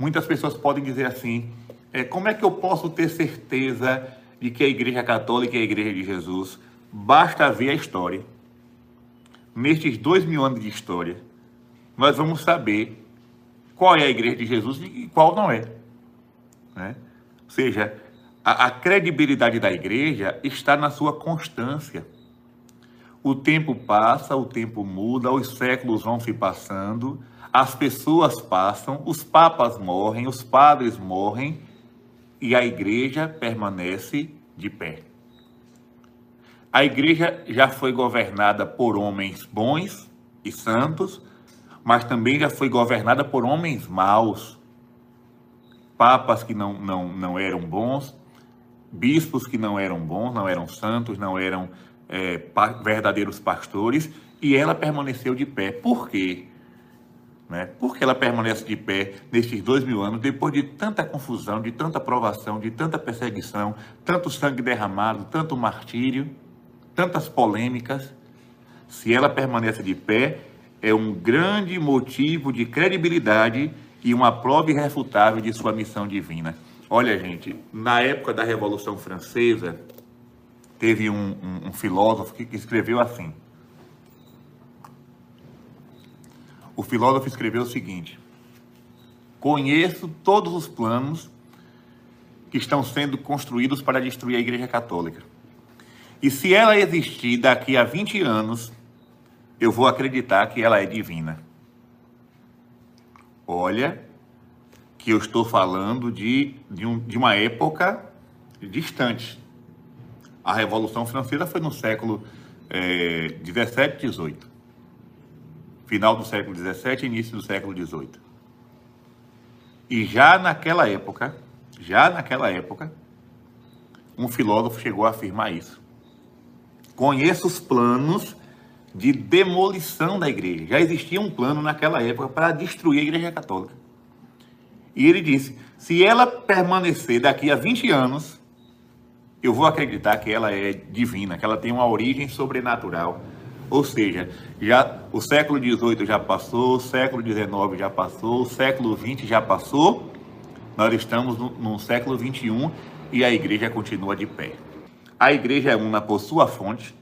muitas pessoas podem dizer assim: é, como é que eu posso ter certeza de que a Igreja Católica é a Igreja de Jesus? Basta ver a história. Nestes dois mil anos de história, nós vamos saber qual é a Igreja de Jesus e qual não é. Né? Ou seja, a, a credibilidade da Igreja está na sua constância. O tempo passa, o tempo muda, os séculos vão se passando, as pessoas passam, os papas morrem, os padres morrem e a igreja permanece de pé. A igreja já foi governada por homens bons e santos, mas também já foi governada por homens maus. Papas que não, não, não eram bons, bispos que não eram bons, não eram santos, não eram é, pa verdadeiros pastores, e ela permaneceu de pé. Por quê? Né? Por que ela permanece de pé nestes dois mil anos, depois de tanta confusão, de tanta provação, de tanta perseguição, tanto sangue derramado, tanto martírio, tantas polêmicas? Se ela permanece de pé, é um grande motivo de credibilidade e uma prova irrefutável de sua missão divina. Olha, gente, na época da Revolução Francesa, teve um, um, um filósofo que escreveu assim: o filósofo escreveu o seguinte: Conheço todos os planos que estão sendo construídos para destruir a Igreja Católica. E se ela existir daqui a 20 anos, eu vou acreditar que ela é divina. Olha, que eu estou falando de, de, um, de uma época distante. A Revolução Francesa foi no século é, 17 e 18 final do século XVII início do século XVIII. E já naquela época, já naquela época, um filósofo chegou a afirmar isso. Conheço os planos de demolição da igreja. Já existia um plano naquela época para destruir a igreja católica. E ele disse: se ela permanecer daqui a 20 anos, eu vou acreditar que ela é divina, que ela tem uma origem sobrenatural ou seja, já o século XVIII já passou, o século XIX já passou, o século XX já passou, nós estamos no, no século XXI e a igreja continua de pé. A igreja é una por sua fonte,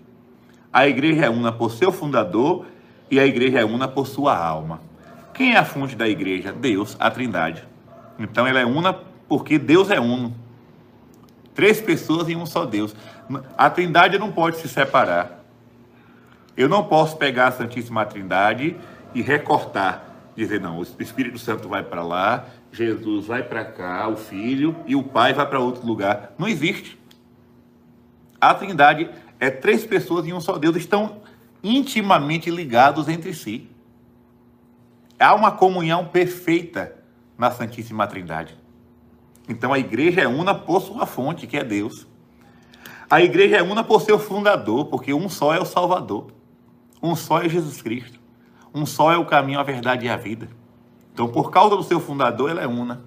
a igreja é una por seu fundador e a igreja é una por sua alma. Quem é a fonte da igreja? Deus, a Trindade. Então ela é una porque Deus é uno. Três pessoas em um só Deus. A Trindade não pode se separar. Eu não posso pegar a Santíssima Trindade e recortar, dizer, não, o Espírito Santo vai para lá, Jesus vai para cá, o Filho, e o Pai vai para outro lugar. Não existe. A Trindade é três pessoas em um só Deus, estão intimamente ligados entre si. Há uma comunhão perfeita na Santíssima Trindade. Então a igreja é una por sua fonte, que é Deus. A igreja é una por seu fundador, porque um só é o Salvador. Um só é Jesus Cristo. Um só é o caminho, a verdade e a vida. Então, por causa do seu fundador, ela é una.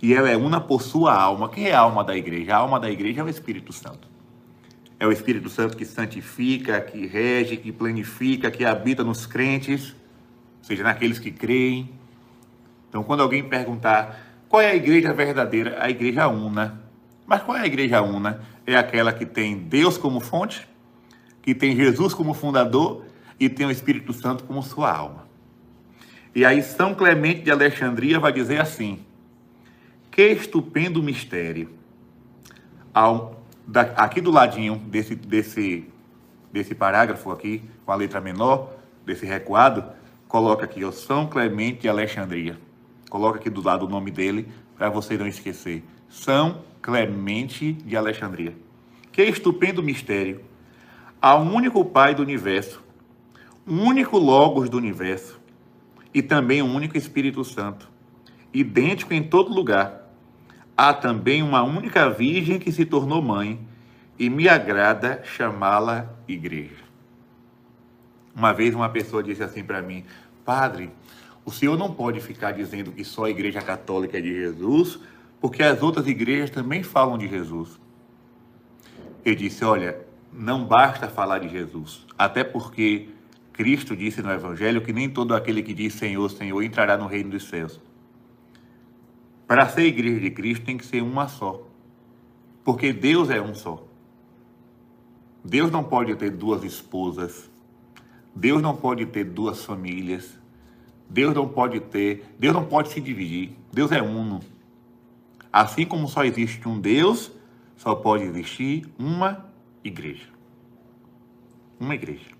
E ela é una por sua alma. Quem é a alma da igreja? A alma da igreja é o Espírito Santo. É o Espírito Santo que santifica, que rege, que planifica, que habita nos crentes, ou seja, naqueles que creem. Então, quando alguém perguntar qual é a igreja verdadeira, a igreja una. Mas qual é a igreja una? É aquela que tem Deus como fonte, que tem Jesus como fundador e tem o Espírito Santo como sua alma. E aí São Clemente de Alexandria vai dizer assim: que estupendo mistério. Aqui do ladinho desse, desse, desse parágrafo aqui, com a letra menor, desse recuado, coloca aqui, ó, São Clemente de Alexandria. Coloca aqui do lado o nome dele, para você não esquecer. São Clemente de Alexandria. Que estupendo mistério. Há único Pai do universo, um único Logos do universo e também um único Espírito Santo, idêntico em todo lugar. Há também uma única Virgem que se tornou mãe e me agrada chamá-la igreja. Uma vez uma pessoa disse assim para mim: Padre, o senhor não pode ficar dizendo que só a Igreja Católica é de Jesus, porque as outras igrejas também falam de Jesus. Eu disse: Olha, não basta falar de Jesus, até porque Cristo disse no Evangelho que nem todo aquele que diz Senhor, Senhor entrará no reino dos céus. Para ser igreja de Cristo tem que ser uma só. Porque Deus é um só. Deus não pode ter duas esposas. Deus não pode ter duas famílias. Deus não pode ter, Deus não pode se dividir. Deus é uno. Assim como só existe um Deus, só pode existir uma igreja. Uma igreja.